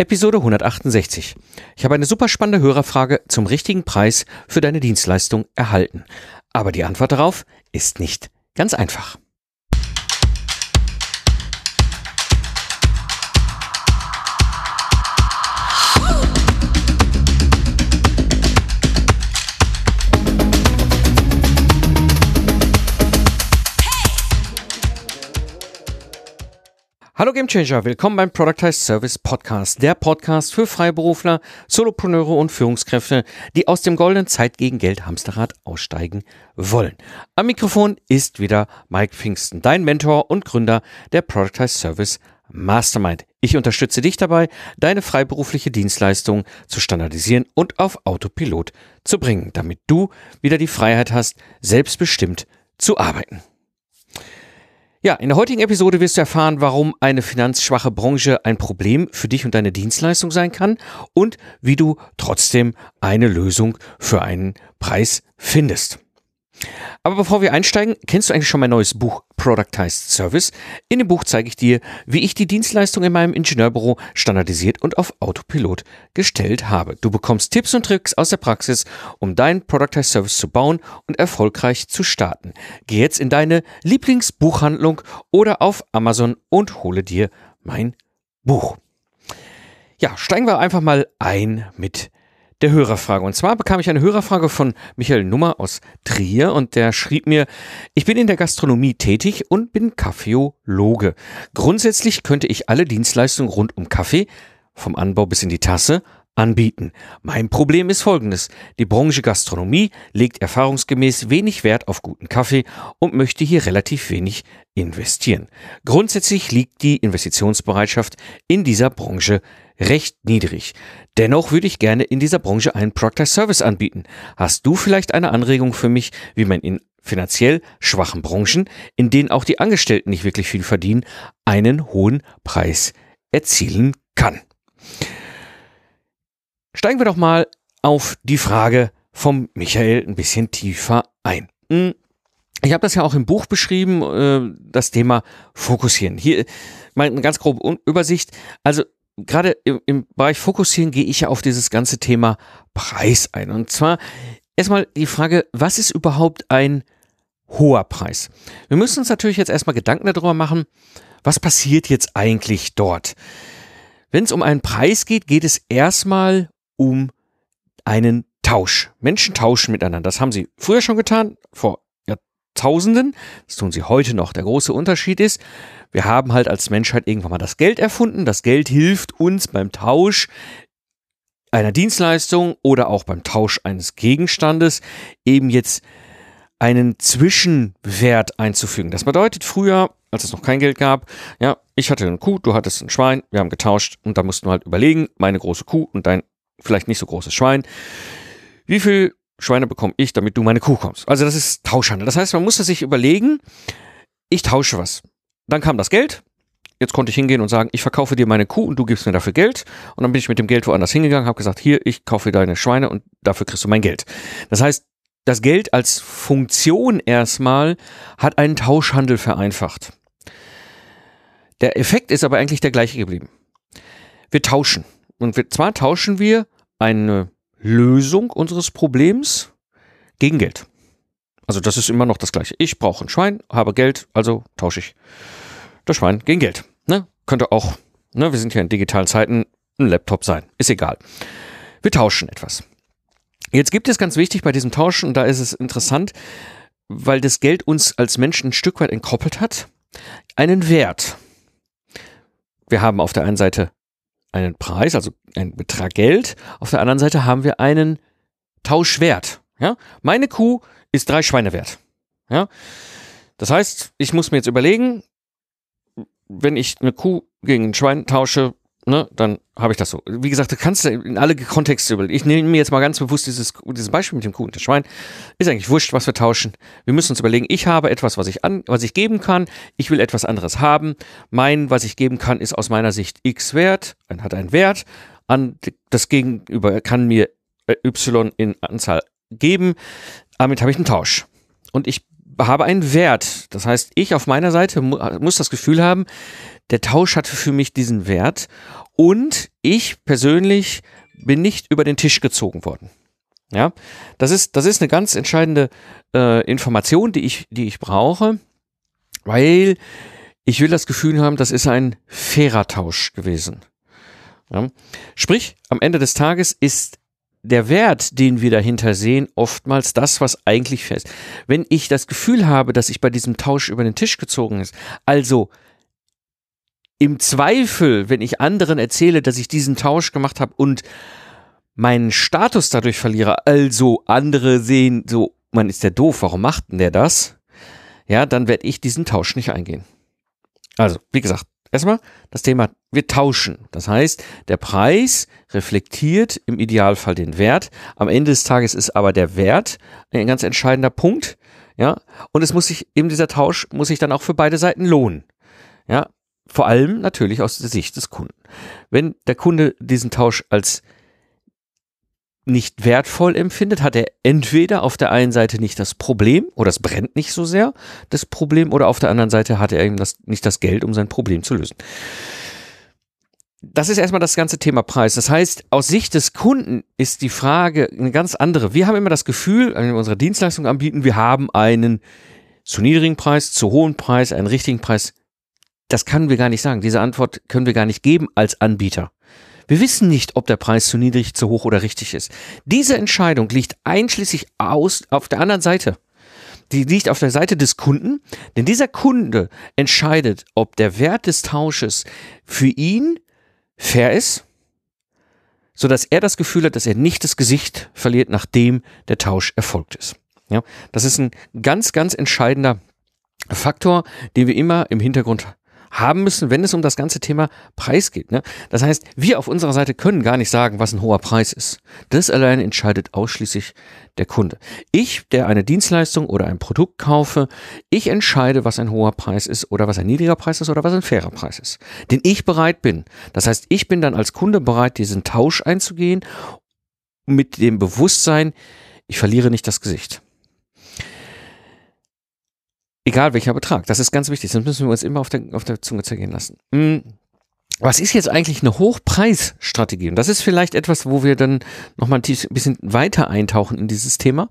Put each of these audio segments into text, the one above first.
Episode 168. Ich habe eine super spannende Hörerfrage zum richtigen Preis für deine Dienstleistung erhalten. Aber die Antwort darauf ist nicht ganz einfach. Hallo Gamechanger, willkommen beim Productized Service Podcast, der Podcast für Freiberufler, Solopreneure und Führungskräfte, die aus dem goldenen Zeit gegen Geld Hamsterrad aussteigen wollen. Am Mikrofon ist wieder Mike Pfingsten, dein Mentor und Gründer der Productized Service Mastermind. Ich unterstütze dich dabei, deine freiberufliche Dienstleistung zu standardisieren und auf Autopilot zu bringen, damit du wieder die Freiheit hast, selbstbestimmt zu arbeiten. Ja, in der heutigen Episode wirst du erfahren, warum eine finanzschwache Branche ein Problem für dich und deine Dienstleistung sein kann und wie du trotzdem eine Lösung für einen Preis findest. Aber bevor wir einsteigen, kennst du eigentlich schon mein neues Buch Productized Service? In dem Buch zeige ich dir, wie ich die Dienstleistung in meinem Ingenieurbüro standardisiert und auf Autopilot gestellt habe. Du bekommst Tipps und Tricks aus der Praxis, um deinen Productized Service zu bauen und erfolgreich zu starten. Geh jetzt in deine Lieblingsbuchhandlung oder auf Amazon und hole dir mein Buch. Ja, steigen wir einfach mal ein mit der Hörerfrage. Und zwar bekam ich eine Hörerfrage von Michael Nummer aus Trier und der schrieb mir, ich bin in der Gastronomie tätig und bin Kaffeologe. Grundsätzlich könnte ich alle Dienstleistungen rund um Kaffee, vom Anbau bis in die Tasse, anbieten. Mein Problem ist folgendes. Die Branche Gastronomie legt erfahrungsgemäß wenig Wert auf guten Kaffee und möchte hier relativ wenig investieren. Grundsätzlich liegt die Investitionsbereitschaft in dieser Branche recht niedrig. Dennoch würde ich gerne in dieser Branche einen Proctor Service anbieten. Hast du vielleicht eine Anregung für mich, wie man in finanziell schwachen Branchen, in denen auch die Angestellten nicht wirklich viel verdienen, einen hohen Preis erzielen kann? Steigen wir doch mal auf die Frage vom Michael ein bisschen tiefer ein. Hm, ich habe das ja auch im Buch beschrieben, äh, das Thema Fokussieren. Hier mal eine ganz grobe Übersicht. Also gerade im, im Bereich Fokussieren gehe ich ja auf dieses ganze Thema Preis ein. Und zwar erstmal die Frage, was ist überhaupt ein hoher Preis? Wir müssen uns natürlich jetzt erstmal Gedanken darüber machen, was passiert jetzt eigentlich dort? Wenn es um einen Preis geht, geht es erstmal um einen Tausch. Menschen tauschen miteinander. Das haben sie früher schon getan, vor Jahrtausenden. Das tun sie heute noch. Der große Unterschied ist, wir haben halt als Menschheit irgendwann mal das Geld erfunden. Das Geld hilft uns beim Tausch einer Dienstleistung oder auch beim Tausch eines Gegenstandes eben jetzt einen Zwischenwert einzufügen. Das bedeutet früher, als es noch kein Geld gab, ja, ich hatte eine Kuh, du hattest ein Schwein, wir haben getauscht und da mussten wir halt überlegen, meine große Kuh und dein vielleicht nicht so großes Schwein, wie viel Schweine bekomme ich, damit du meine Kuh kommst? Also das ist Tauschhandel. Das heißt, man muss sich überlegen, ich tausche was. Dann kam das Geld. Jetzt konnte ich hingehen und sagen, ich verkaufe dir meine Kuh und du gibst mir dafür Geld. Und dann bin ich mit dem Geld woanders hingegangen, habe gesagt, hier, ich kaufe deine Schweine und dafür kriegst du mein Geld. Das heißt, das Geld als Funktion erstmal hat einen Tauschhandel vereinfacht. Der Effekt ist aber eigentlich der gleiche geblieben. Wir tauschen. Und wir, zwar tauschen wir eine Lösung unseres Problems gegen Geld. Also das ist immer noch das gleiche. Ich brauche ein Schwein, habe Geld, also tausche ich das Schwein gegen Geld. Ne? Könnte auch, ne, wir sind ja in digitalen Zeiten, ein Laptop sein. Ist egal. Wir tauschen etwas. Jetzt gibt es ganz wichtig bei diesem Tauschen, und da ist es interessant, weil das Geld uns als Menschen ein Stück weit entkoppelt hat, einen Wert. Wir haben auf der einen Seite einen Preis, also einen Betrag Geld, auf der anderen Seite haben wir einen Tauschwert. Ja? Meine Kuh ist drei Schweine wert. Ja? Das heißt, ich muss mir jetzt überlegen, wenn ich eine Kuh gegen ein Schwein tausche, ne, dann habe ich das so. Wie gesagt, du kannst in alle Kontexte überlegen. Ich nehme mir jetzt mal ganz bewusst dieses, dieses Beispiel mit dem Kuh und dem Schwein. Ist eigentlich wurscht, was wir tauschen. Wir müssen uns überlegen, ich habe etwas, was ich an, was ich geben kann. Ich will etwas anderes haben. Mein, was ich geben kann, ist aus meiner Sicht X wert, hat einen Wert. An, das Gegenüber kann mir äh, Y in Anzahl geben. Damit habe ich einen Tausch. Und ich habe einen Wert. Das heißt, ich auf meiner Seite mu muss das Gefühl haben, der Tausch hatte für mich diesen Wert und ich persönlich bin nicht über den Tisch gezogen worden. Ja, das ist, das ist eine ganz entscheidende äh, Information, die ich, die ich brauche, weil ich will das Gefühl haben, das ist ein fairer Tausch gewesen. Ja? Sprich, am Ende des Tages ist der Wert, den wir dahinter sehen, oftmals das, was eigentlich ist. Wenn ich das Gefühl habe, dass ich bei diesem Tausch über den Tisch gezogen ist, also im Zweifel, wenn ich anderen erzähle, dass ich diesen Tausch gemacht habe und meinen Status dadurch verliere, also andere sehen so, man ist der doof, warum macht denn der das? Ja, dann werde ich diesen Tausch nicht eingehen. Also, wie gesagt, erstmal das Thema, wir tauschen. Das heißt, der Preis reflektiert im Idealfall den Wert. Am Ende des Tages ist aber der Wert ein ganz entscheidender Punkt. Ja, und es muss sich, eben dieser Tausch muss sich dann auch für beide Seiten lohnen. Ja, vor allem natürlich aus der Sicht des Kunden. Wenn der Kunde diesen Tausch als nicht wertvoll empfindet, hat er entweder auf der einen Seite nicht das Problem oder es brennt nicht so sehr das Problem oder auf der anderen Seite hat er eben das, nicht das Geld, um sein Problem zu lösen. Das ist erstmal das ganze Thema Preis. Das heißt, aus Sicht des Kunden ist die Frage eine ganz andere. Wir haben immer das Gefühl, wenn wir unsere Dienstleistung anbieten, wir haben einen zu niedrigen Preis, zu hohen Preis, einen richtigen Preis. Das können wir gar nicht sagen. Diese Antwort können wir gar nicht geben als Anbieter. Wir wissen nicht, ob der Preis zu niedrig, zu hoch oder richtig ist. Diese Entscheidung liegt einschließlich aus auf der anderen Seite. Die liegt auf der Seite des Kunden, denn dieser Kunde entscheidet, ob der Wert des Tausches für ihn fair ist, so dass er das Gefühl hat, dass er nicht das Gesicht verliert, nachdem der Tausch erfolgt ist. Ja, das ist ein ganz, ganz entscheidender Faktor, den wir immer im Hintergrund haben müssen, wenn es um das ganze Thema Preis geht. Ne? Das heißt, wir auf unserer Seite können gar nicht sagen, was ein hoher Preis ist. Das allein entscheidet ausschließlich der Kunde. Ich, der eine Dienstleistung oder ein Produkt kaufe, ich entscheide, was ein hoher Preis ist oder was ein niedriger Preis ist oder was ein fairer Preis ist. Den ich bereit bin. Das heißt, ich bin dann als Kunde bereit, diesen Tausch einzugehen mit dem Bewusstsein, ich verliere nicht das Gesicht. Egal welcher Betrag. Das ist ganz wichtig. Das müssen wir uns immer auf der, auf der Zunge zergehen lassen. Hm. Was ist jetzt eigentlich eine Hochpreisstrategie? Und das ist vielleicht etwas, wo wir dann nochmal ein bisschen weiter eintauchen in dieses Thema.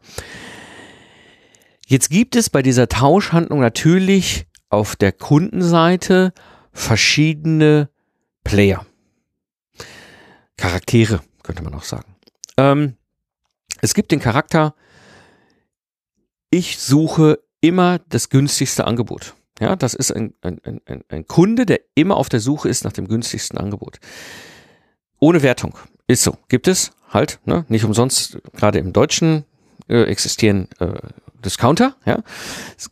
Jetzt gibt es bei dieser Tauschhandlung natürlich auf der Kundenseite verschiedene Player. Charaktere, könnte man auch sagen. Ähm, es gibt den Charakter, ich suche immer das günstigste Angebot. Ja, das ist ein, ein, ein, ein Kunde, der immer auf der Suche ist nach dem günstigsten Angebot. Ohne Wertung. Ist so. Gibt es halt, ne? Nicht umsonst, gerade im Deutschen äh, existieren äh, Discounter, ja. Es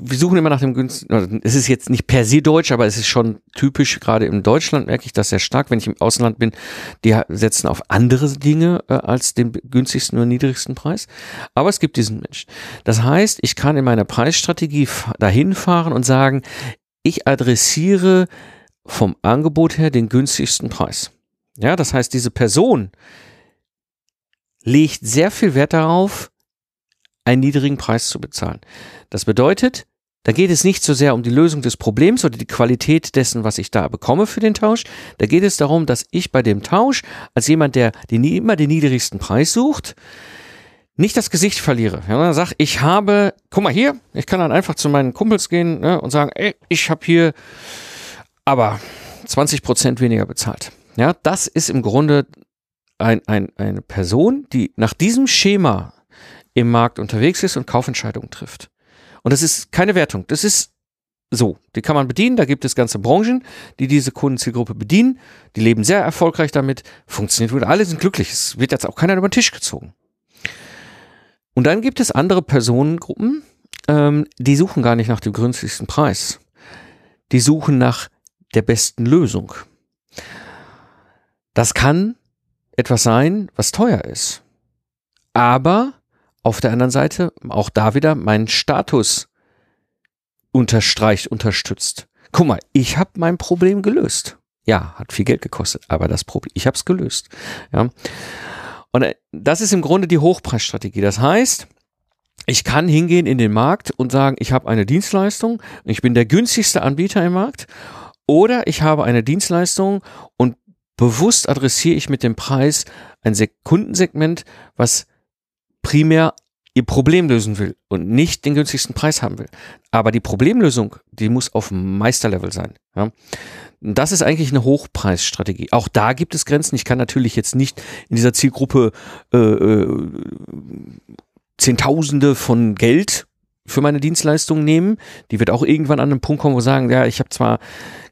wir suchen immer nach dem günstigen, es ist jetzt nicht per se deutsch, aber es ist schon typisch, gerade in Deutschland merke ich das sehr stark, wenn ich im Ausland bin, die setzen auf andere Dinge äh, als den günstigsten oder niedrigsten Preis. Aber es gibt diesen Menschen. Das heißt, ich kann in meiner Preisstrategie dahin fahren und sagen, ich adressiere vom Angebot her den günstigsten Preis. Ja, das heißt, diese Person legt sehr viel Wert darauf, einen niedrigen Preis zu bezahlen. Das bedeutet, da geht es nicht so sehr um die Lösung des Problems oder die Qualität dessen, was ich da bekomme für den Tausch. Da geht es darum, dass ich bei dem Tausch als jemand, der den, immer den niedrigsten Preis sucht, nicht das Gesicht verliere. Ja, sag, ich habe, guck mal hier, ich kann dann einfach zu meinen Kumpels gehen ne, und sagen, ey, ich habe hier aber 20 Prozent weniger bezahlt. Ja, das ist im Grunde ein, ein, eine Person, die nach diesem Schema im Markt unterwegs ist und Kaufentscheidungen trifft. Und das ist keine Wertung. Das ist so. Die kann man bedienen. Da gibt es ganze Branchen, die diese Kundenzielgruppe bedienen. Die leben sehr erfolgreich damit. Funktioniert gut. Alle sind glücklich. Es wird jetzt auch keiner über den Tisch gezogen. Und dann gibt es andere Personengruppen, ähm, die suchen gar nicht nach dem günstigsten Preis. Die suchen nach der besten Lösung. Das kann etwas sein, was teuer ist. Aber auf der anderen Seite auch da wieder meinen Status unterstreicht, unterstützt. Guck mal, ich habe mein Problem gelöst. Ja, hat viel Geld gekostet, aber das Problem, ich habe es gelöst. Ja. Und äh, das ist im Grunde die Hochpreisstrategie. Das heißt, ich kann hingehen in den Markt und sagen, ich habe eine Dienstleistung, ich bin der günstigste Anbieter im Markt, oder ich habe eine Dienstleistung und bewusst adressiere ich mit dem Preis ein Kundensegment, was primär ihr Problem lösen will und nicht den günstigsten Preis haben will. Aber die Problemlösung, die muss auf Meisterlevel sein. Ja. Das ist eigentlich eine Hochpreisstrategie. Auch da gibt es Grenzen. Ich kann natürlich jetzt nicht in dieser Zielgruppe äh, äh, Zehntausende von Geld für meine Dienstleistung nehmen. Die wird auch irgendwann an einen Punkt kommen, wo sagen, ja, ich habe zwar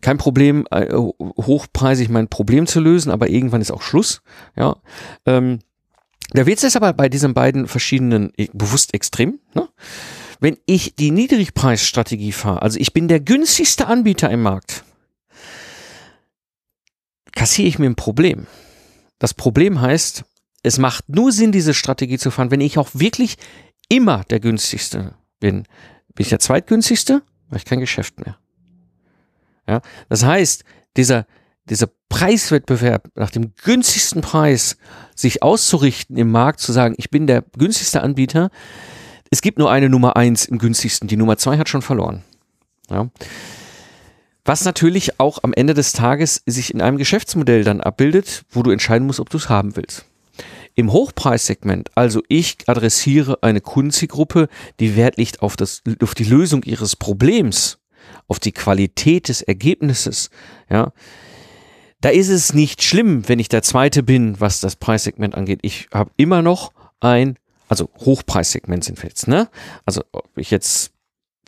kein Problem, äh, hochpreisig mein Problem zu lösen, aber irgendwann ist auch Schluss. Ja. Ähm, der Witz ist aber bei diesen beiden verschiedenen äh, bewusst extrem. Ne? Wenn ich die Niedrigpreisstrategie fahre, also ich bin der günstigste Anbieter im Markt, kassiere ich mir ein Problem. Das Problem heißt, es macht nur Sinn, diese Strategie zu fahren, wenn ich auch wirklich immer der günstigste bin. Bin ich der zweitgünstigste, habe ich kein Geschäft mehr. Ja, das heißt, dieser, dieser Preiswettbewerb nach dem günstigsten Preis sich auszurichten im Markt, zu sagen, ich bin der günstigste Anbieter. Es gibt nur eine Nummer eins im günstigsten. Die Nummer zwei hat schon verloren. Ja. Was natürlich auch am Ende des Tages sich in einem Geschäftsmodell dann abbildet, wo du entscheiden musst, ob du es haben willst. Im Hochpreissegment, also ich adressiere eine Kundenzielgruppe, die Wert liegt auf, das, auf die Lösung ihres Problems, auf die Qualität des Ergebnisses, ja, da ist es nicht schlimm, wenn ich der Zweite bin, was das Preissegment angeht. Ich habe immer noch ein, also Hochpreissegment sind wir jetzt, ne? Also ob ich jetzt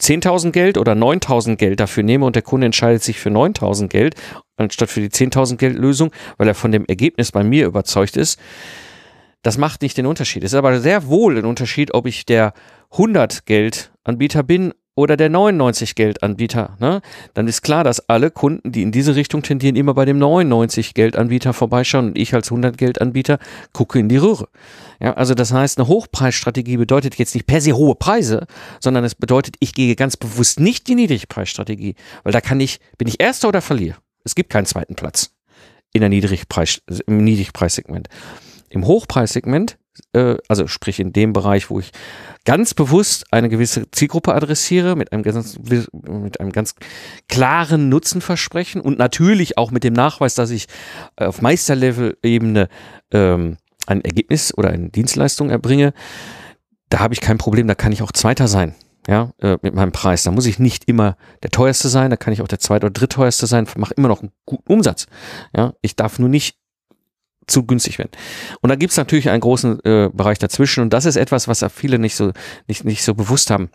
10.000 Geld oder 9.000 Geld dafür nehme und der Kunde entscheidet sich für 9.000 Geld anstatt für die 10.000 Geld Lösung, weil er von dem Ergebnis bei mir überzeugt ist, das macht nicht den Unterschied. Es ist aber sehr wohl ein Unterschied, ob ich der 100 Geld Anbieter bin oder der 99 Geldanbieter, ne? dann ist klar, dass alle Kunden, die in diese Richtung tendieren, immer bei dem 99 Geldanbieter vorbeischauen und ich als 100 Geldanbieter gucke in die Röhre. Ja, also das heißt, eine Hochpreisstrategie bedeutet jetzt nicht per se hohe Preise, sondern es bedeutet, ich gehe ganz bewusst nicht die Niedrigpreisstrategie, weil da kann ich, bin ich Erster oder verliere. Es gibt keinen zweiten Platz in der Niedrigpreis, im Niedrigpreissegment. Im Hochpreissegment äh, also sprich in dem Bereich, wo ich ganz bewusst eine gewisse Zielgruppe adressiere, mit einem ganz, mit einem ganz klaren Nutzenversprechen und natürlich auch mit dem Nachweis, dass ich auf Meisterlevel-Ebene ähm, ein Ergebnis oder eine Dienstleistung erbringe, da habe ich kein Problem, da kann ich auch Zweiter sein. Ja, äh, mit meinem Preis. Da muss ich nicht immer der teuerste sein, da kann ich auch der zweit- oder drittteuerste sein, mache immer noch einen guten Umsatz. Ja, ich darf nur nicht zu günstig werden. Und da gibt's natürlich einen großen äh, Bereich dazwischen und das ist etwas, was viele nicht so, nicht, nicht so bewusst haben.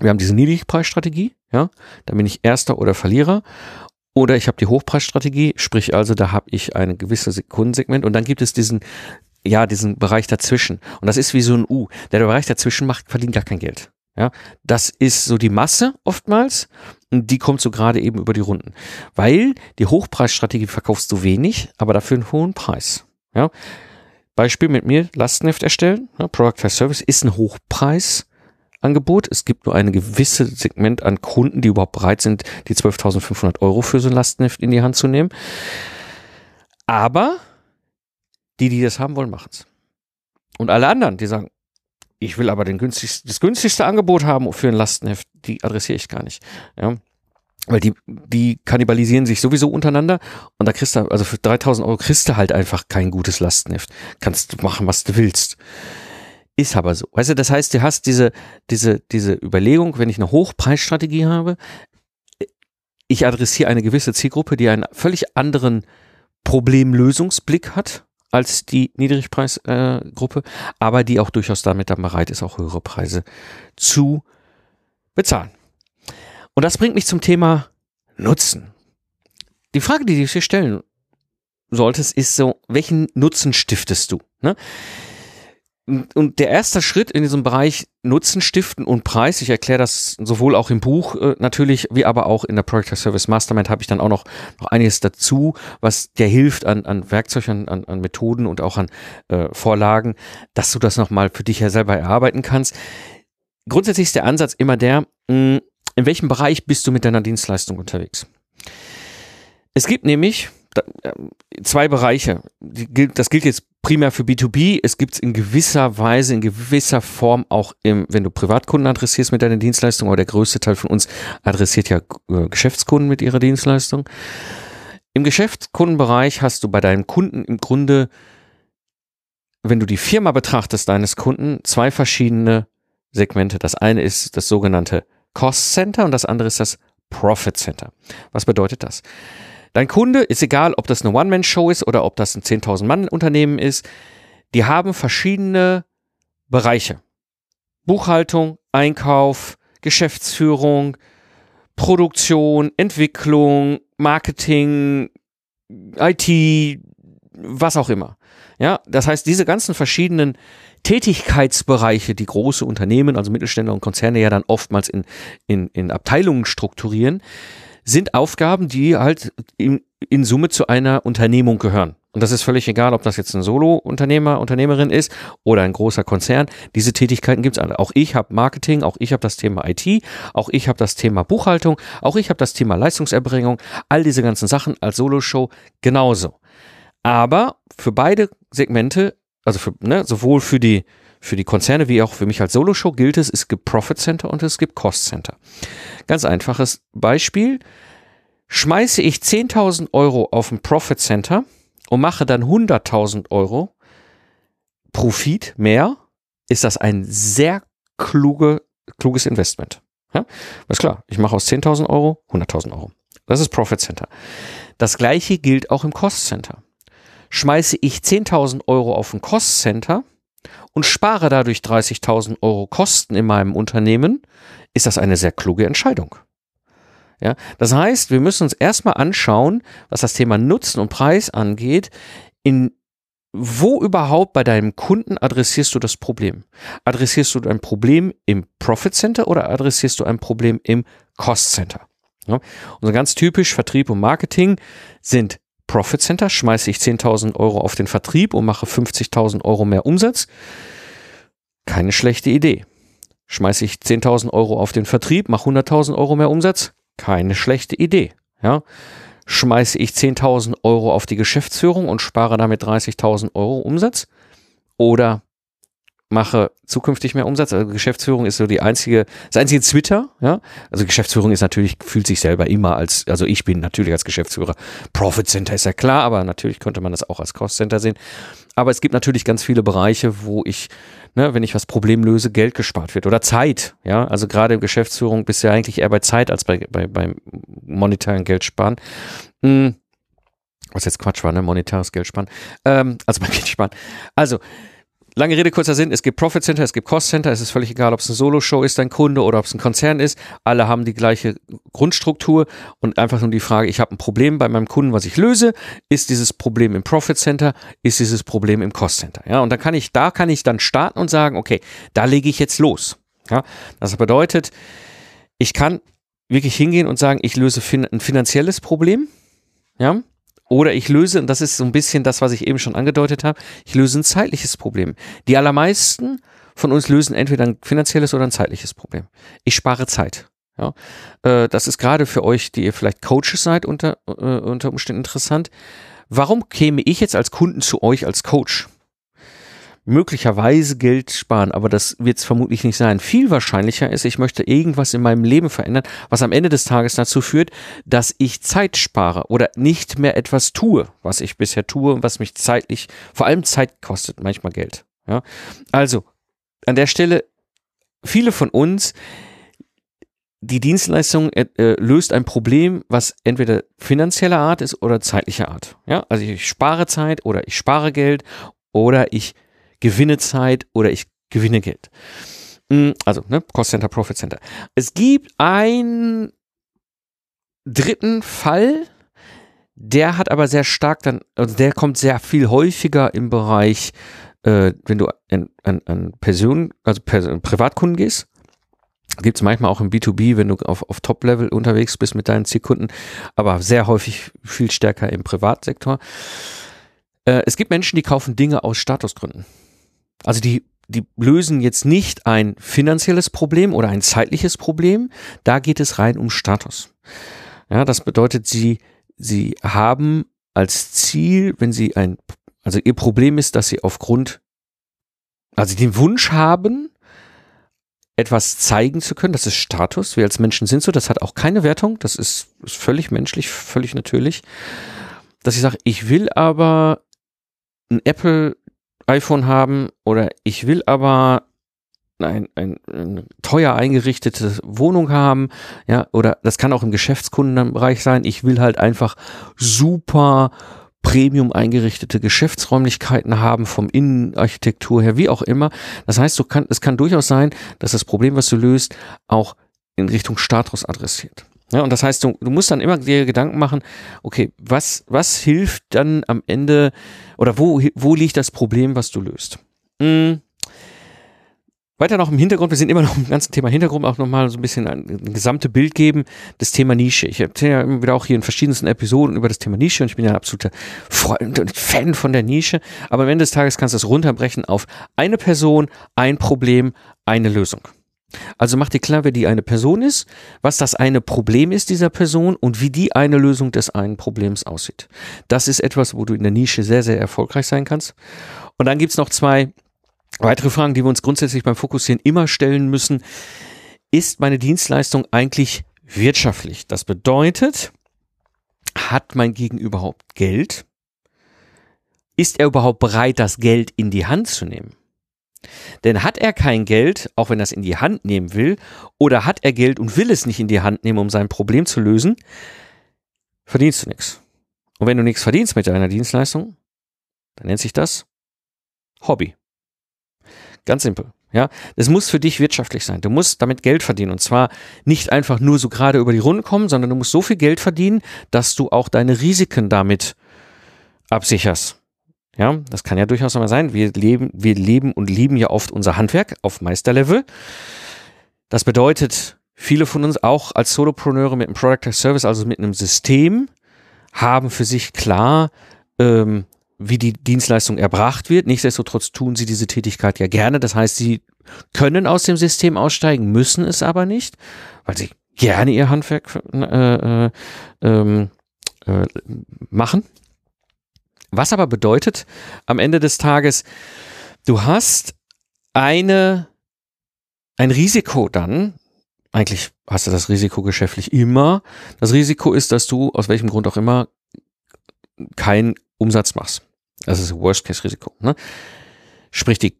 Wir haben diese Niedrigpreisstrategie, ja, da bin ich Erster oder Verlierer. Oder ich habe die Hochpreisstrategie, sprich also, da habe ich ein gewisses Kundensegment und dann gibt es diesen, ja, diesen Bereich dazwischen. Und das ist wie so ein U. Der, der Bereich dazwischen macht, verdient gar kein Geld. Ja, das ist so die Masse oftmals die kommt so gerade eben über die Runden. Weil die Hochpreisstrategie verkaufst du wenig, aber dafür einen hohen Preis. Ja. Beispiel mit mir, Lastenheft erstellen, ja, Product for Service ist ein Hochpreisangebot. Es gibt nur ein gewisses Segment an Kunden, die überhaupt bereit sind, die 12.500 Euro für so ein Lastenheft in die Hand zu nehmen. Aber die, die das haben wollen, machen es. Und alle anderen, die sagen, ich will aber den günstigsten, das günstigste Angebot haben für ein Lastenheft, die adressiere ich gar nicht. Ja. Weil die, die kannibalisieren sich sowieso untereinander und da kriegst du, also für 3000 Euro kriegst du halt einfach kein gutes Lastenheft. Kannst du machen, was du willst. Ist aber so. Weißt du, das heißt, du hast diese, diese, diese Überlegung, wenn ich eine Hochpreisstrategie habe, ich adressiere eine gewisse Zielgruppe, die einen völlig anderen Problemlösungsblick hat als die Niedrigpreisgruppe, äh, aber die auch durchaus damit dann bereit ist, auch höhere Preise zu bezahlen. Und das bringt mich zum Thema Nutzen. Die Frage, die du dir stellen solltest, ist so, welchen Nutzen stiftest du? Ne? Und der erste Schritt in diesem Bereich Nutzen stiften und Preis, ich erkläre das sowohl auch im Buch äh, natürlich, wie aber auch in der Project Service Mastermind habe ich dann auch noch, noch einiges dazu, was dir hilft an, an Werkzeugen, an, an Methoden und auch an äh, Vorlagen, dass du das nochmal für dich ja selber erarbeiten kannst. Grundsätzlich ist der Ansatz immer der, mh, hm, in welchem Bereich bist du mit deiner Dienstleistung unterwegs? Es gibt nämlich äh, zwei Bereiche. Das gilt jetzt primär für B2B. Es gibt es in gewisser Weise, in gewisser Form auch im, wenn du Privatkunden adressierst mit deiner Dienstleistung, aber der größte Teil von uns adressiert ja äh, Geschäftskunden mit ihrer Dienstleistung. Im Geschäftskundenbereich hast du bei deinen Kunden im Grunde, wenn du die Firma betrachtest deines Kunden, zwei verschiedene Segmente. Das eine ist das sogenannte Cost Center und das andere ist das Profit Center. Was bedeutet das? Dein Kunde ist egal, ob das eine One-Man-Show ist oder ob das ein 10.000 Mann-Unternehmen ist. Die haben verschiedene Bereiche. Buchhaltung, Einkauf, Geschäftsführung, Produktion, Entwicklung, Marketing, IT, was auch immer. Ja, das heißt, diese ganzen verschiedenen Tätigkeitsbereiche, die große Unternehmen, also Mittelständler und Konzerne ja dann oftmals in, in, in Abteilungen strukturieren, sind Aufgaben, die halt in, in Summe zu einer Unternehmung gehören. Und das ist völlig egal, ob das jetzt ein Solo-Unternehmer, Unternehmerin ist oder ein großer Konzern. Diese Tätigkeiten gibt's alle. Auch ich habe Marketing, auch ich habe das Thema IT, auch ich habe das Thema Buchhaltung, auch ich habe das Thema Leistungserbringung. All diese ganzen Sachen als Solo-Show genauso. Aber für beide Segmente, also für, ne, sowohl für die, für die Konzerne wie auch für mich als Solo-Show gilt es, es gibt Profit Center und es gibt Cost Center. Ganz einfaches Beispiel. Schmeiße ich 10.000 Euro auf ein Profit Center, und mache dann 100.000 Euro Profit mehr, ist das ein sehr kluge, kluges Investment. Ja? ist klar, ich mache aus 10.000 Euro 100.000 Euro. Das ist Profit Center. Das gleiche gilt auch im Cost Center. Schmeiße ich 10.000 Euro auf ein Cost Center und spare dadurch 30.000 Euro Kosten in meinem Unternehmen, ist das eine sehr kluge Entscheidung. Ja, das heißt, wir müssen uns erstmal anschauen, was das Thema Nutzen und Preis angeht, in wo überhaupt bei deinem Kunden adressierst du das Problem? Adressierst du ein Problem im Profit Center oder adressierst du ein Problem im Cost Center? Ja, und ganz typisch Vertrieb und Marketing sind Profit Center. Schmeiße ich 10.000 Euro auf den Vertrieb und mache 50.000 Euro mehr Umsatz. Keine schlechte Idee. Schmeiße ich 10.000 Euro auf den Vertrieb, mache 100.000 Euro mehr Umsatz keine schlechte Idee. Ja? Schmeiße ich 10.000 Euro auf die Geschäftsführung und spare damit 30.000 Euro Umsatz? Oder mache zukünftig mehr Umsatz. Also Geschäftsführung ist so die einzige, das einzige Twitter, ja. Also Geschäftsführung ist natürlich, fühlt sich selber immer als, also ich bin natürlich als Geschäftsführer. Profit Center ist ja klar, aber natürlich könnte man das auch als Cost Center sehen. Aber es gibt natürlich ganz viele Bereiche, wo ich, ne, wenn ich was Problem löse, Geld gespart wird oder Zeit, ja. Also gerade Geschäftsführung bist du ja eigentlich eher bei Zeit als bei, bei, beim monetären Geld sparen. Hm. Was jetzt Quatsch war, ne? Monetäres Geld sparen. Ähm, also beim Geld sparen. Also, Lange Rede, kurzer Sinn, es gibt Profit Center, es gibt Cost Center, es ist völlig egal, ob es eine Solo-Show ist, dein Kunde oder ob es ein Konzern ist. Alle haben die gleiche Grundstruktur und einfach nur die Frage, ich habe ein Problem bei meinem Kunden, was ich löse. Ist dieses Problem im Profit Center? Ist dieses Problem im Cost Center? Ja, und dann kann ich, da kann ich dann starten und sagen, okay, da lege ich jetzt los. Ja, das bedeutet, ich kann wirklich hingehen und sagen, ich löse fin ein finanzielles Problem. Ja, oder ich löse, und das ist so ein bisschen das, was ich eben schon angedeutet habe, ich löse ein zeitliches Problem. Die allermeisten von uns lösen entweder ein finanzielles oder ein zeitliches Problem. Ich spare Zeit. Ja, äh, das ist gerade für euch, die ihr vielleicht Coaches seid, unter, äh, unter Umständen interessant. Warum käme ich jetzt als Kunden zu euch als Coach? Möglicherweise Geld sparen, aber das wird es vermutlich nicht sein. Viel wahrscheinlicher ist, ich möchte irgendwas in meinem Leben verändern, was am Ende des Tages dazu führt, dass ich Zeit spare oder nicht mehr etwas tue, was ich bisher tue und was mich zeitlich, vor allem Zeit kostet, manchmal Geld. Ja? Also, an der Stelle, viele von uns, die Dienstleistung äh, äh löst ein Problem, was entweder finanzieller Art ist oder zeitlicher Art. Ja, also ich spare Zeit oder ich spare Geld oder ich gewinne Zeit oder ich gewinne Geld. Mm, also, ne, Cost Center, Profit Center. Es gibt einen dritten Fall, der hat aber sehr stark dann, also der kommt sehr viel häufiger im Bereich, äh, wenn du an, an, an Person, also Person, Privatkunden gehst. Gibt es manchmal auch im B2B, wenn du auf, auf Top-Level unterwegs bist mit deinen Zielkunden, aber sehr häufig viel stärker im Privatsektor. Äh, es gibt Menschen, die kaufen Dinge aus Statusgründen. Also die, die lösen jetzt nicht ein finanzielles Problem oder ein zeitliches Problem. Da geht es rein um Status. Ja, das bedeutet, sie, sie haben als Ziel, wenn sie ein, also ihr Problem ist, dass sie aufgrund, also den Wunsch haben, etwas zeigen zu können. Das ist Status. Wir als Menschen sind so. Das hat auch keine Wertung. Das ist, ist völlig menschlich, völlig natürlich. Dass ich sage, ich will aber ein Apple iPhone haben oder ich will aber ein, ein, eine teuer eingerichtete Wohnung haben, ja, oder das kann auch im Geschäftskundenbereich sein. Ich will halt einfach super Premium eingerichtete Geschäftsräumlichkeiten haben, vom Innenarchitektur her, wie auch immer. Das heißt, du kann, es kann durchaus sein, dass das Problem, was du löst, auch in Richtung Status adressiert. Ja, und das heißt, du, du musst dann immer dir Gedanken machen, okay, was, was hilft dann am Ende oder wo, wo liegt das Problem, was du löst? Hm, weiter noch im Hintergrund, wir sind immer noch im ganzen Thema Hintergrund, auch nochmal so ein bisschen ein, ein gesamte Bild geben, das Thema Nische. Ich erzähle ja immer wieder auch hier in verschiedensten Episoden über das Thema Nische und ich bin ja ein absoluter Freund und Fan von der Nische. Aber am Ende des Tages kannst du es runterbrechen auf eine Person, ein Problem, eine Lösung. Also mach dir klar, wer die eine Person ist, was das eine Problem ist dieser Person und wie die eine Lösung des einen Problems aussieht. Das ist etwas, wo du in der Nische sehr, sehr erfolgreich sein kannst. Und dann gibt's noch zwei Weitere Fragen, die wir uns grundsätzlich beim Fokussieren immer stellen müssen, ist meine Dienstleistung eigentlich wirtschaftlich? Das bedeutet, hat mein Gegenüber überhaupt Geld? Ist er überhaupt bereit, das Geld in die Hand zu nehmen? Denn hat er kein Geld, auch wenn er es in die Hand nehmen will, oder hat er Geld und will es nicht in die Hand nehmen, um sein Problem zu lösen, verdienst du nichts. Und wenn du nichts verdienst mit deiner Dienstleistung, dann nennt sich das Hobby. Ganz simpel. Ja, es muss für dich wirtschaftlich sein. Du musst damit Geld verdienen und zwar nicht einfach nur so gerade über die Runde kommen, sondern du musst so viel Geld verdienen, dass du auch deine Risiken damit absicherst. Ja, das kann ja durchaus mal sein. Wir leben, wir leben und lieben ja oft unser Handwerk auf Meisterlevel. Das bedeutet, viele von uns auch als Solopreneure mit einem Product Service, also mit einem System, haben für sich klar, ähm, wie die Dienstleistung erbracht wird. Nichtsdestotrotz tun sie diese Tätigkeit ja gerne. Das heißt, sie können aus dem System aussteigen, müssen es aber nicht, weil sie gerne ihr Handwerk äh, äh, ähm, äh, machen. Was aber bedeutet am Ende des Tages, du hast eine, ein Risiko dann, eigentlich hast du das Risiko geschäftlich immer. Das Risiko ist, dass du aus welchem Grund auch immer keinen Umsatz machst. Das ist Worst-Case-Risiko. Ne? Sprich, die,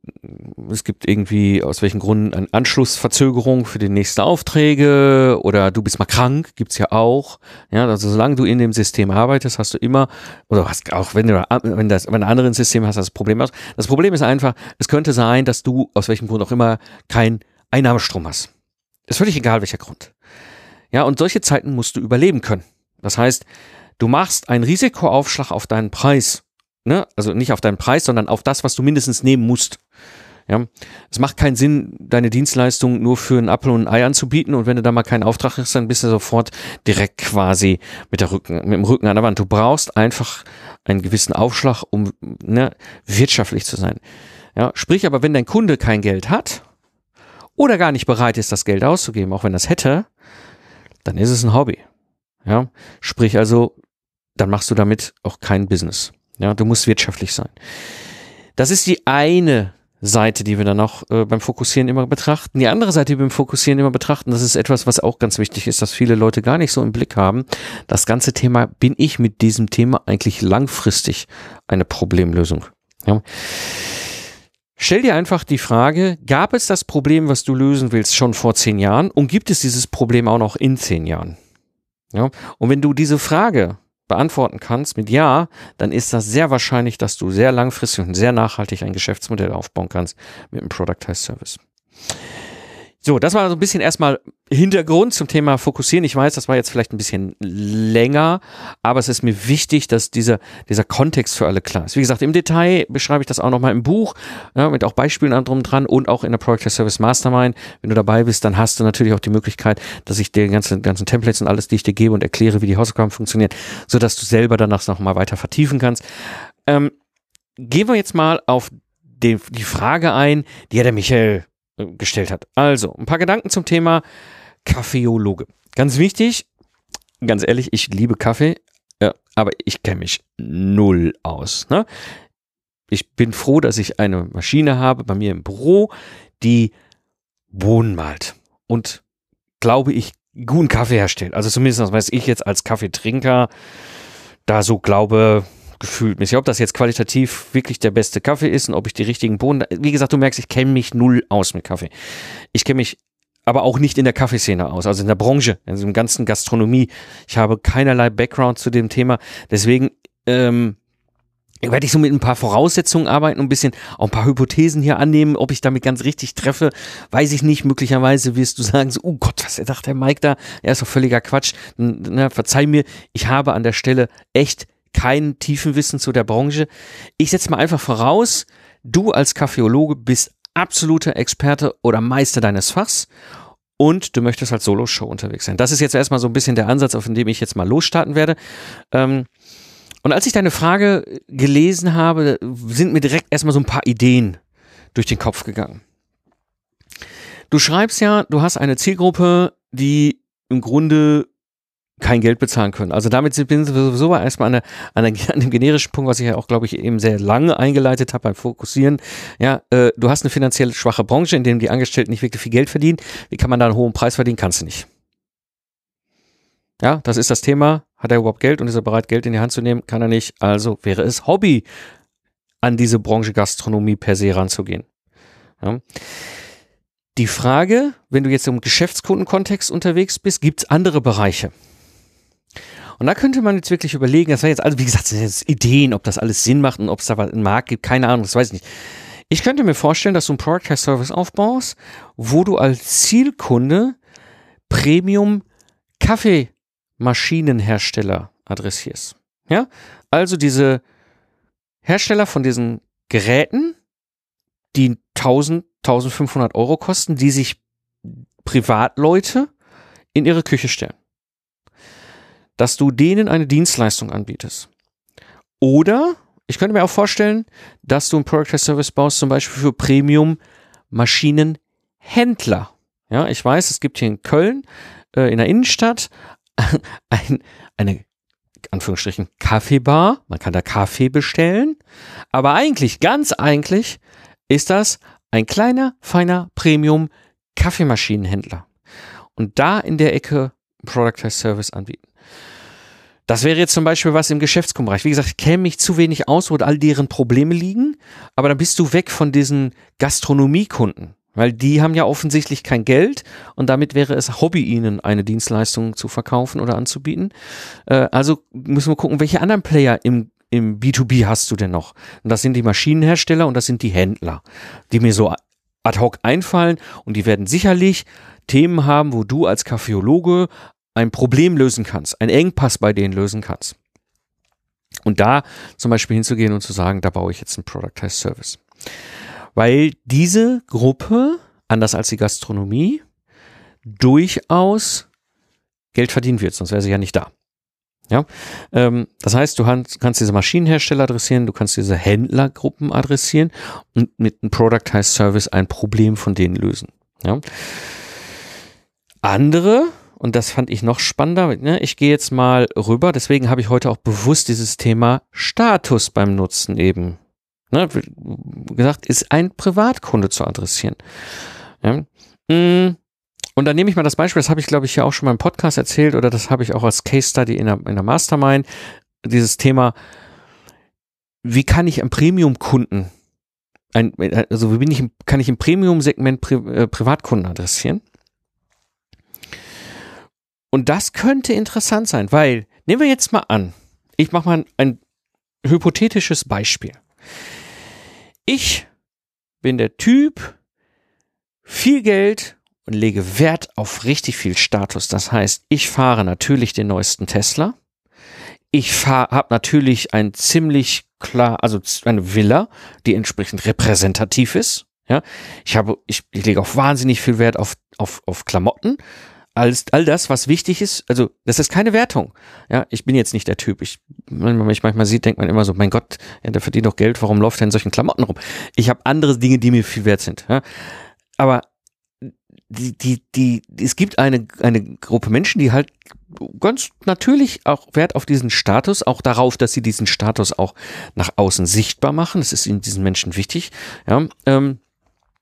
es gibt irgendwie aus welchen Gründen eine Anschlussverzögerung für die nächsten Aufträge oder du bist mal krank, gibt's ja auch. Ja, also solange du in dem System arbeitest, hast du immer, oder hast auch wenn du wenn das, wenn ein anderes System hast, das Problem aus. Das Problem ist einfach, es könnte sein, dass du aus welchem Grund auch immer keinen Einnahmestrom hast. Ist völlig egal, welcher Grund. Ja, und solche Zeiten musst du überleben können. Das heißt, du machst einen Risikoaufschlag auf deinen Preis ne, also nicht auf deinen Preis, sondern auf das, was du mindestens nehmen musst. Ja, es macht keinen Sinn, deine Dienstleistung nur für einen Apfel und ein Ei anzubieten und wenn du da mal keinen Auftrag hast, dann bist du sofort direkt quasi mit, der Rücken, mit dem Rücken an der Wand. Du brauchst einfach einen gewissen Aufschlag, um ne, wirtschaftlich zu sein. Ja, sprich aber, wenn dein Kunde kein Geld hat oder gar nicht bereit ist, das Geld auszugeben, auch wenn das hätte, dann ist es ein Hobby. Ja, sprich also, dann machst du damit auch kein Business. Ja, du musst wirtschaftlich sein. Das ist die eine Seite, die wir dann auch äh, beim Fokussieren immer betrachten. Die andere Seite, die wir beim Fokussieren immer betrachten, das ist etwas, was auch ganz wichtig ist, dass viele Leute gar nicht so im Blick haben. Das ganze Thema, bin ich mit diesem Thema eigentlich langfristig eine Problemlösung? Ja. Stell dir einfach die Frage, gab es das Problem, was du lösen willst, schon vor zehn Jahren und gibt es dieses Problem auch noch in zehn Jahren? Ja. Und wenn du diese Frage beantworten kannst mit Ja, dann ist das sehr wahrscheinlich, dass du sehr langfristig und sehr nachhaltig ein Geschäftsmodell aufbauen kannst mit einem Productized Service. So, das war so ein bisschen erstmal Hintergrund zum Thema Fokussieren. Ich weiß, das war jetzt vielleicht ein bisschen länger, aber es ist mir wichtig, dass dieser, dieser Kontext für alle klar ist. Wie gesagt, im Detail beschreibe ich das auch nochmal im Buch, ja, mit auch Beispielen drum dran und auch in der Project Service Mastermind. Wenn du dabei bist, dann hast du natürlich auch die Möglichkeit, dass ich dir ganzen, ganzen Templates und alles, die ich dir gebe und erkläre, wie die Hausaufgaben funktionieren, sodass du selber danach nochmal weiter vertiefen kannst. Ähm, gehen wir jetzt mal auf den, die Frage ein, die hat der Michael gestellt hat. Also, ein paar Gedanken zum Thema Kaffeologe. Ganz wichtig, ganz ehrlich, ich liebe Kaffee, ja, aber ich kenne mich null aus. Ne? Ich bin froh, dass ich eine Maschine habe bei mir im Büro, die Bohnen malt und glaube ich guten Kaffee herstellt. Also zumindest weiß ich jetzt als Kaffeetrinker da so glaube gefühlt mäßig. Ob das jetzt qualitativ wirklich der beste Kaffee ist und ob ich die richtigen Bohnen, wie gesagt, du merkst, ich kenne mich null aus mit Kaffee. Ich kenne mich aber auch nicht in der Kaffeeszene aus, also in der Branche, also im ganzen Gastronomie. Ich habe keinerlei Background zu dem Thema. Deswegen ähm, werde ich so mit ein paar Voraussetzungen arbeiten, ein bisschen auch ein paar Hypothesen hier annehmen, ob ich damit ganz richtig treffe, weiß ich nicht. Möglicherweise wirst du sagen, so, oh Gott, was sagt der Mike da? Er ist doch völliger Quatsch. Na, verzeih mir, ich habe an der Stelle echt kein tiefen Wissen zu der Branche. Ich setze mal einfach voraus, du als Kaffeologe bist absoluter Experte oder Meister deines Fachs und du möchtest als Solo-Show unterwegs sein. Das ist jetzt erstmal so ein bisschen der Ansatz, auf dem ich jetzt mal losstarten werde. Ähm, und als ich deine Frage gelesen habe, sind mir direkt erstmal so ein paar Ideen durch den Kopf gegangen. Du schreibst ja, du hast eine Zielgruppe, die im Grunde kein Geld bezahlen können. Also damit sind wir sowieso erstmal an, der, an, dem generischen Punkt, was ich ja auch, glaube ich, eben sehr lange eingeleitet habe beim Fokussieren. Ja, äh, du hast eine finanziell schwache Branche, in der die Angestellten nicht wirklich viel Geld verdienen. Wie kann man da einen hohen Preis verdienen? Kannst du nicht. Ja, das ist das Thema. Hat er überhaupt Geld und ist er bereit, Geld in die Hand zu nehmen? Kann er nicht. Also wäre es Hobby, an diese Branche Gastronomie per se ranzugehen. Ja. Die Frage, wenn du jetzt im Geschäftskundenkontext unterwegs bist, gibt es andere Bereiche? Und da könnte man jetzt wirklich überlegen, das war jetzt, also wie gesagt, das sind jetzt Ideen, ob das alles Sinn macht und ob es da einen Markt gibt, keine Ahnung, das weiß ich nicht. Ich könnte mir vorstellen, dass du einen Product as Service aufbaust, wo du als Zielkunde Premium Kaffeemaschinenhersteller adressierst. Ja, also diese Hersteller von diesen Geräten, die 1000, 1500 Euro kosten, die sich Privatleute in ihre Küche stellen. Dass du denen eine Dienstleistung anbietest. Oder ich könnte mir auch vorstellen, dass du ein Product as Service baust, zum Beispiel für Premium Maschinenhändler. Ja, ich weiß, es gibt hier in Köln äh, in der Innenstadt ein, eine Anführungsstrichen Kaffeebar. Man kann da Kaffee bestellen. Aber eigentlich, ganz eigentlich, ist das ein kleiner, feiner Premium Kaffeemaschinenhändler. Und da in der Ecke Product as Service anbieten. Das wäre jetzt zum Beispiel was im Geschäftsbereich. Wie gesagt, ich kenne mich zu wenig aus, wo all deren Probleme liegen, aber dann bist du weg von diesen Gastronomiekunden. Weil die haben ja offensichtlich kein Geld und damit wäre es Hobby, ihnen eine Dienstleistung zu verkaufen oder anzubieten. Äh, also müssen wir gucken, welche anderen Player im, im B2B hast du denn noch? Und das sind die Maschinenhersteller und das sind die Händler, die mir so ad hoc einfallen und die werden sicherlich Themen haben, wo du als Kaffeologe ein Problem lösen kannst, ein Engpass bei denen lösen kannst. Und da zum Beispiel hinzugehen und zu sagen, da baue ich jetzt einen Productized Service weil diese Gruppe, anders als die Gastronomie, durchaus Geld verdienen wird, sonst wäre sie ja nicht da. Ja, ähm, das heißt, du kannst diese Maschinenhersteller adressieren, du kannst diese Händlergruppen adressieren und mit einem Productized Service ein Problem von denen lösen. Ja. Andere, und das fand ich noch spannender, ne, ich gehe jetzt mal rüber, deswegen habe ich heute auch bewusst dieses Thema Status beim Nutzen eben ne, gesagt, ist ein Privatkunde zu adressieren. Ja. Mm. Und dann nehme ich mal das Beispiel, das habe ich glaube ich ja auch schon mal im Podcast erzählt oder das habe ich auch als Case Study in der, in der Mastermind, dieses Thema, wie kann ich einen Premium-Kunden, also wie bin ich, kann ich im Premium-Segment Pri äh, Privatkunden adressieren? Und das könnte interessant sein, weil, nehmen wir jetzt mal an, ich mache mal ein, ein hypothetisches Beispiel. Ich bin der Typ, viel Geld und lege Wert auf richtig viel Status. Das heißt, ich fahre natürlich den neuesten Tesla. Ich habe natürlich ein ziemlich klar, also eine Villa, die entsprechend repräsentativ ist. Ja, ich habe, ich, ich lege auch wahnsinnig viel Wert auf, auf, auf Klamotten alles, all das, was wichtig ist, also das ist keine Wertung. Ja, ich bin jetzt nicht der Typ. Ich, wenn man mich manchmal sieht, denkt man immer so, mein Gott, ja, der verdient doch Geld, warum läuft er in solchen Klamotten rum? Ich habe andere Dinge, die mir viel wert sind. Ja? Aber die, die, die, es gibt eine, eine Gruppe Menschen, die halt ganz natürlich auch Wert auf diesen Status, auch darauf, dass sie diesen Status auch nach außen sichtbar machen. Das ist ihnen diesen Menschen wichtig. Ja, ähm,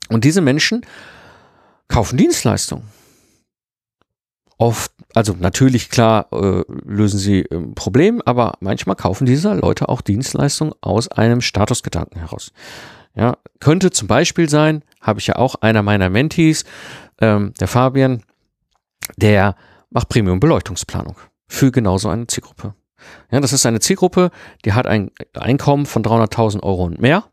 und diese Menschen kaufen Dienstleistungen. Oft, also natürlich klar äh, lösen sie ein Problem, aber manchmal kaufen diese Leute auch Dienstleistungen aus einem Statusgedanken heraus. Ja, könnte zum Beispiel sein, habe ich ja auch einer meiner Mentees, ähm, der Fabian, der macht Premium-Beleuchtungsplanung für genauso eine Zielgruppe. Ja, das ist eine Zielgruppe, die hat ein Einkommen von 300.000 Euro und mehr.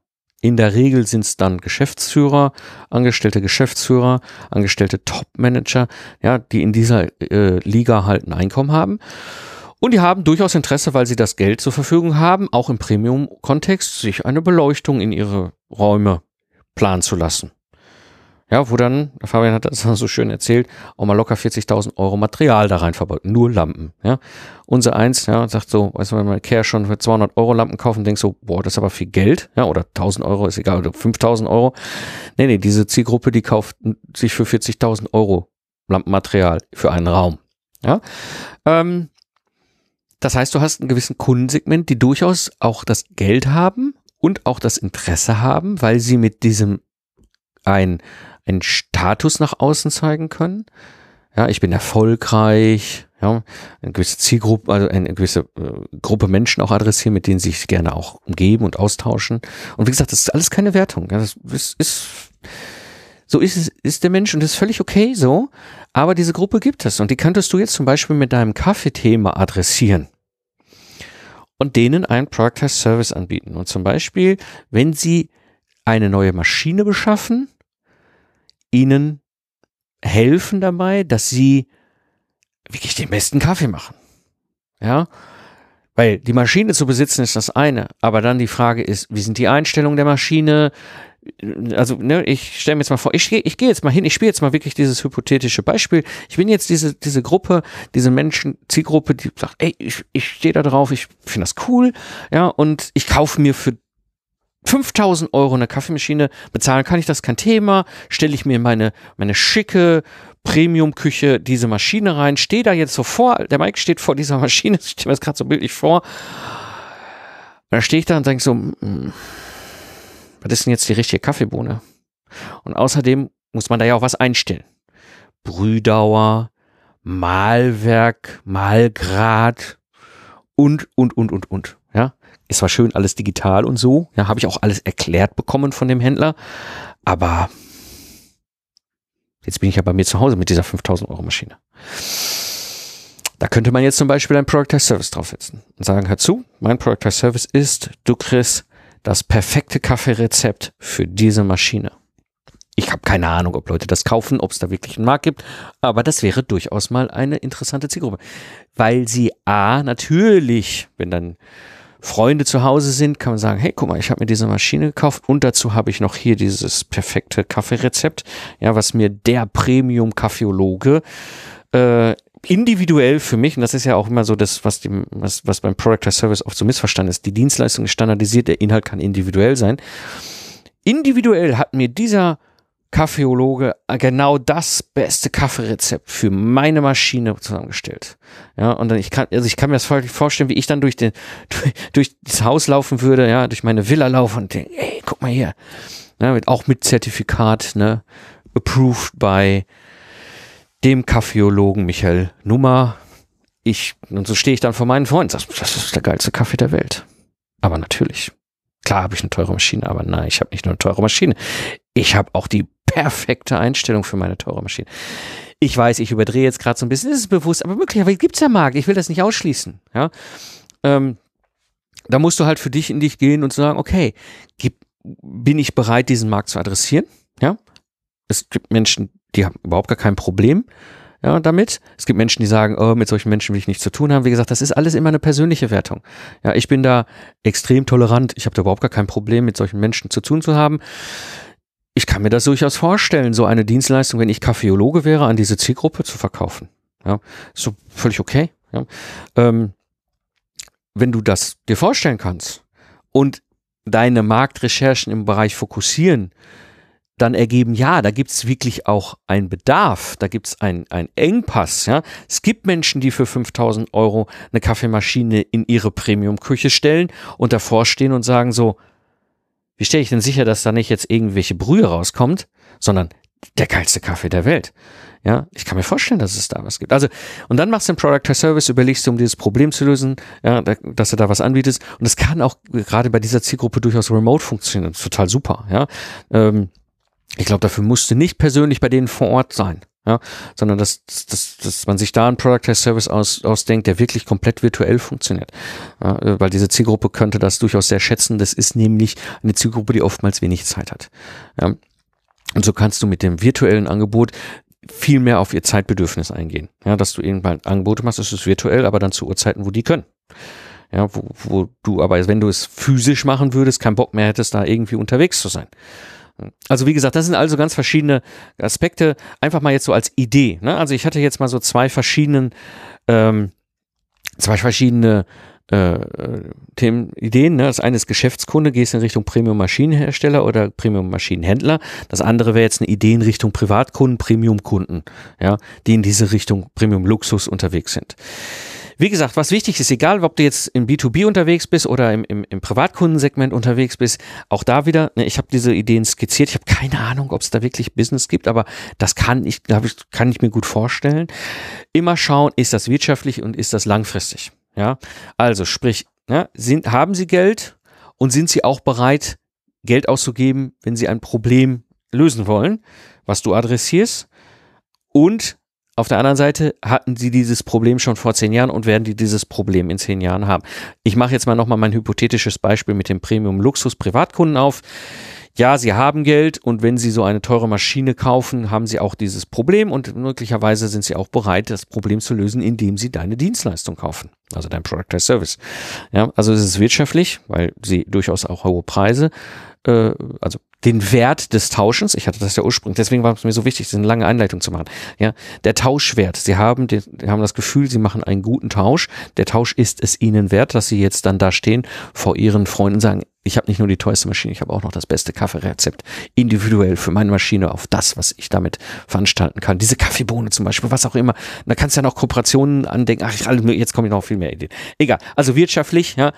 In der Regel sind es dann Geschäftsführer, angestellte Geschäftsführer, angestellte Top-Manager, ja, die in dieser äh, Liga halt ein Einkommen haben. Und die haben durchaus Interesse, weil sie das Geld zur Verfügung haben, auch im Premium-Kontext, sich eine Beleuchtung in ihre Räume planen zu lassen. Ja, wo dann, Fabian hat das so schön erzählt, auch mal locker 40.000 Euro Material da rein verbaut. Nur Lampen, ja. Unser eins, ja, sagt so, weißt du, wenn man Care schon für 200 Euro Lampen kaufen, denkst so, boah, das ist aber viel Geld, ja, oder 1000 Euro, ist egal, oder 5000 Euro. Nee, nee, diese Zielgruppe, die kauft sich für 40.000 Euro Lampenmaterial für einen Raum, ja. Ähm, das heißt, du hast einen gewissen Kundensegment, die durchaus auch das Geld haben und auch das Interesse haben, weil sie mit diesem ein, einen Status nach außen zeigen können. Ja, ich bin erfolgreich, ja, eine gewisse Zielgruppe, also eine gewisse äh, Gruppe Menschen auch adressieren, mit denen sie sich gerne auch umgeben und austauschen. Und wie gesagt, das ist alles keine Wertung. Ja, das ist, ist so ist es, ist der Mensch und das ist völlig okay so. Aber diese Gruppe gibt es und die könntest du jetzt zum Beispiel mit deinem Kaffeethema adressieren und denen ein Product Service anbieten. Und zum Beispiel, wenn sie eine neue Maschine beschaffen, ihnen helfen dabei, dass sie wirklich den besten Kaffee machen. Ja, weil die Maschine zu besitzen ist das eine, aber dann die Frage ist, wie sind die Einstellungen der Maschine? Also, ne, ich stelle mir jetzt mal vor, ich, ich gehe jetzt mal hin, ich spiele jetzt mal wirklich dieses hypothetische Beispiel. Ich bin jetzt diese, diese Gruppe, diese Menschen, Zielgruppe, die sagt, ey, ich, ich stehe da drauf, ich finde das cool, ja, und ich kaufe mir für 5000 Euro eine Kaffeemaschine bezahlen kann ich das kein Thema, stelle ich mir meine, meine schicke Premium-Küche diese Maschine rein, stehe da jetzt so vor, der Mike steht vor dieser Maschine, ich stelle mir das gerade so bildlich vor, und da stehe ich da und denke so, hm, was ist denn jetzt die richtige Kaffeebohne? Und außerdem muss man da ja auch was einstellen. Brühdauer, Mahlwerk, Mahlgrad und, und, und, und, und. Ist zwar schön alles digital und so, ja, habe ich auch alles erklärt bekommen von dem Händler, aber jetzt bin ich ja bei mir zu Hause mit dieser 5000 Euro Maschine. Da könnte man jetzt zum Beispiel ein Product Service draufsetzen und sagen, hör zu, mein Product Service ist, du kriegst das perfekte Kaffeerezept für diese Maschine. Ich habe keine Ahnung, ob Leute das kaufen, ob es da wirklich einen Markt gibt, aber das wäre durchaus mal eine interessante Zielgruppe, weil sie a natürlich, wenn dann Freunde zu Hause sind, kann man sagen, hey, guck mal, ich habe mir diese Maschine gekauft und dazu habe ich noch hier dieses perfekte Kaffeerezept, ja, was mir der Premium-Kaffeologe äh, individuell für mich, und das ist ja auch immer so das, was, dem, was, was beim Product Service oft so missverstanden ist, die Dienstleistung ist standardisiert, der Inhalt kann individuell sein. Individuell hat mir dieser Kaffeologe genau das beste Kaffeerezept für meine Maschine zusammengestellt. Ja, und dann ich kann, also ich kann mir das vorstellen, wie ich dann durch den, durch, durch das Haus laufen würde, ja, durch meine Villa laufen und denke, ey, guck mal hier. Ja, mit, auch mit Zertifikat, ne, approved by dem Kaffeologen Michael Nummer. Ich, und so stehe ich dann vor meinen Freunden, das, das ist der geilste Kaffee der Welt. Aber natürlich. Klar habe ich eine teure Maschine, aber nein, ich habe nicht nur eine teure Maschine. Ich habe auch die perfekte Einstellung für meine teure Maschine. Ich weiß, ich überdrehe jetzt gerade so ein bisschen, ist bewusst, aber möglicherweise gibt es ja Markt. Ich will das nicht ausschließen. Ja, ähm, da musst du halt für dich in dich gehen und sagen, okay, gib, bin ich bereit, diesen Markt zu adressieren? Ja, es gibt Menschen, die haben überhaupt gar kein Problem ja, damit. Es gibt Menschen, die sagen, oh, mit solchen Menschen will ich nichts zu tun haben. Wie gesagt, das ist alles immer eine persönliche Wertung. Ja, ich bin da extrem tolerant. Ich habe da überhaupt gar kein Problem, mit solchen Menschen zu tun zu haben ich kann mir das durchaus vorstellen, so eine Dienstleistung, wenn ich Kaffeologe wäre, an diese Zielgruppe zu verkaufen. Ja, ist so völlig okay. Ja. Ähm, wenn du das dir vorstellen kannst und deine Marktrecherchen im Bereich fokussieren, dann ergeben, ja, da gibt's wirklich auch einen Bedarf, da gibt's einen, einen Engpass. Ja. Es gibt Menschen, die für 5000 Euro eine Kaffeemaschine in ihre Premium-Küche stellen und davor stehen und sagen so, wie stelle ich denn sicher, dass da nicht jetzt irgendwelche Brühe rauskommt, sondern der geilste Kaffee der Welt. Ja, ich kann mir vorstellen, dass es da was gibt. Also, und dann machst du einen Product as Service, überlegst du, um dieses Problem zu lösen, ja, dass du da was anbietest. Und es kann auch gerade bei dieser Zielgruppe durchaus remote funktionieren. Das ist total super, ja. Ähm, ich glaube, dafür musst du nicht persönlich bei denen vor Ort sein. Ja, sondern dass, dass, dass man sich da einen Product as Service aus, ausdenkt, der wirklich komplett virtuell funktioniert. Ja, weil diese Zielgruppe könnte das durchaus sehr schätzen. Das ist nämlich eine Zielgruppe, die oftmals wenig Zeit hat. Ja, und so kannst du mit dem virtuellen Angebot viel mehr auf ihr Zeitbedürfnis eingehen. Ja, dass du irgendwann Angebote machst, das ist virtuell, aber dann zu Uhrzeiten, wo die können. Ja, wo, wo du aber, wenn du es physisch machen würdest, keinen Bock mehr hättest, da irgendwie unterwegs zu sein. Also wie gesagt, das sind also ganz verschiedene Aspekte. Einfach mal jetzt so als Idee. Ne? Also ich hatte jetzt mal so zwei verschiedenen, ähm, zwei verschiedene äh, Themen, Ideen. Ne? Das eine ist Geschäftskunde, gehst in Richtung Premium-Maschinenhersteller oder Premium-Maschinenhändler. Das andere wäre jetzt eine Idee in Richtung Privatkunden, Premium-Kunden, ja, die in diese Richtung Premium-Luxus unterwegs sind. Wie gesagt, was wichtig ist, egal ob du jetzt im B2B unterwegs bist oder im, im, im Privatkundensegment unterwegs bist, auch da wieder, ne, ich habe diese Ideen skizziert, ich habe keine Ahnung, ob es da wirklich Business gibt, aber das kann ich, kann ich mir gut vorstellen. Immer schauen, ist das wirtschaftlich und ist das langfristig. Ja, also sprich, ja, sind, haben Sie Geld und sind Sie auch bereit, Geld auszugeben, wenn Sie ein Problem lösen wollen, was du adressierst? Und auf der anderen Seite hatten sie dieses Problem schon vor zehn Jahren und werden die dieses Problem in zehn Jahren haben. Ich mache jetzt mal nochmal mein hypothetisches Beispiel mit dem Premium Luxus Privatkunden auf ja, sie haben Geld und wenn sie so eine teure Maschine kaufen, haben sie auch dieses Problem und möglicherweise sind sie auch bereit, das Problem zu lösen, indem sie deine Dienstleistung kaufen, also dein Product as Service. Ja, also es ist wirtschaftlich, weil sie durchaus auch hohe Preise, äh, also den Wert des Tauschens, ich hatte das ja ursprünglich, deswegen war es mir so wichtig, eine lange Einleitung zu machen. Ja, der Tauschwert. Sie haben, den, haben das Gefühl, sie machen einen guten Tausch. Der Tausch ist es ihnen wert, dass sie jetzt dann da stehen vor ihren Freunden und sagen, ich habe nicht nur die teuerste Maschine, ich habe auch noch das beste Kaffeerezept individuell für meine Maschine auf das, was ich damit veranstalten kann. Diese Kaffeebohne zum Beispiel, was auch immer. Da kannst du ja noch Kooperationen andenken. Ach, jetzt kommen noch viel mehr Ideen. Egal. Also wirtschaftlich, ja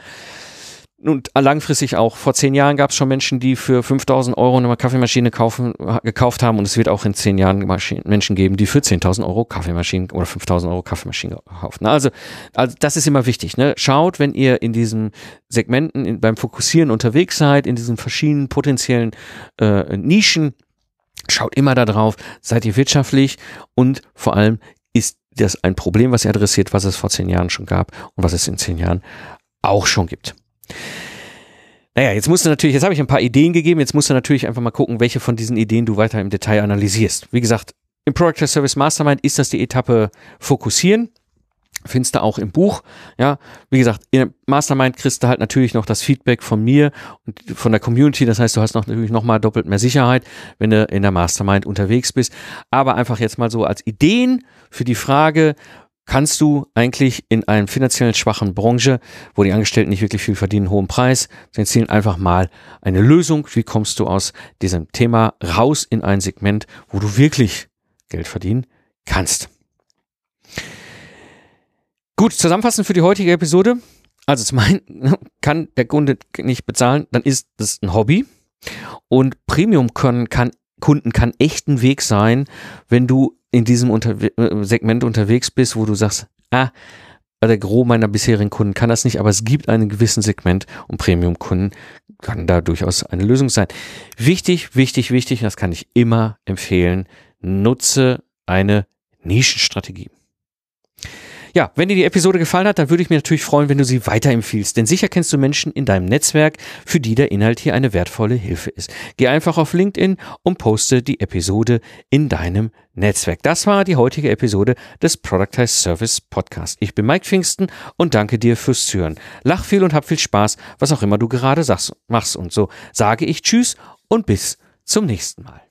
und langfristig auch. Vor zehn Jahren gab es schon Menschen, die für 5000 Euro eine Kaffeemaschine kaufen, gekauft haben und es wird auch in zehn Jahren Menschen geben, die für 10.000 Euro Kaffeemaschinen oder 5000 Euro Kaffeemaschinen kaufen. Also, also das ist immer wichtig. Ne? Schaut, wenn ihr in diesen Segmenten in, beim Fokussieren unterwegs seid, in diesen verschiedenen potenziellen äh, Nischen, schaut immer darauf, seid ihr wirtschaftlich und vor allem ist das ein Problem, was ihr adressiert, was es vor zehn Jahren schon gab und was es in zehn Jahren auch schon gibt. Naja, jetzt musst du natürlich, jetzt habe ich ein paar Ideen gegeben, jetzt musst du natürlich einfach mal gucken, welche von diesen Ideen du weiter im Detail analysierst. Wie gesagt, im Product Service Mastermind ist das die Etappe Fokussieren. Findest du auch im Buch. Ja, wie gesagt, in Mastermind kriegst du halt natürlich noch das Feedback von mir und von der Community. Das heißt, du hast noch natürlich noch mal doppelt mehr Sicherheit, wenn du in der Mastermind unterwegs bist. Aber einfach jetzt mal so als Ideen für die Frage, kannst du eigentlich in einer finanziell schwachen Branche, wo die Angestellten nicht wirklich viel verdienen, hohen Preis, sie zielen einfach mal eine Lösung. Wie kommst du aus diesem Thema raus in ein Segment, wo du wirklich Geld verdienen kannst? Gut, zusammenfassend für die heutige Episode. Also zum einen kann der Kunde nicht bezahlen, dann ist das ein Hobby. Und Premium können kann Kunden kann echt ein Weg sein, wenn du in diesem Unterwe äh, Segment unterwegs bist, wo du sagst, ah, der Gros meiner bisherigen Kunden kann das nicht, aber es gibt einen gewissen Segment und Premium-Kunden kann da durchaus eine Lösung sein. Wichtig, wichtig, wichtig, das kann ich immer empfehlen, nutze eine Nischenstrategie. Ja, wenn dir die Episode gefallen hat, dann würde ich mich natürlich freuen, wenn du sie weiterempfiehlst, denn sicher kennst du Menschen in deinem Netzwerk, für die der Inhalt hier eine wertvolle Hilfe ist. Geh einfach auf LinkedIn und poste die Episode in deinem Netzwerk. Das war die heutige Episode des Productize Service Podcast. Ich bin Mike Pfingsten und danke dir fürs Zuhören. Lach viel und hab viel Spaß, was auch immer du gerade sagst, machst. Und so sage ich Tschüss und bis zum nächsten Mal.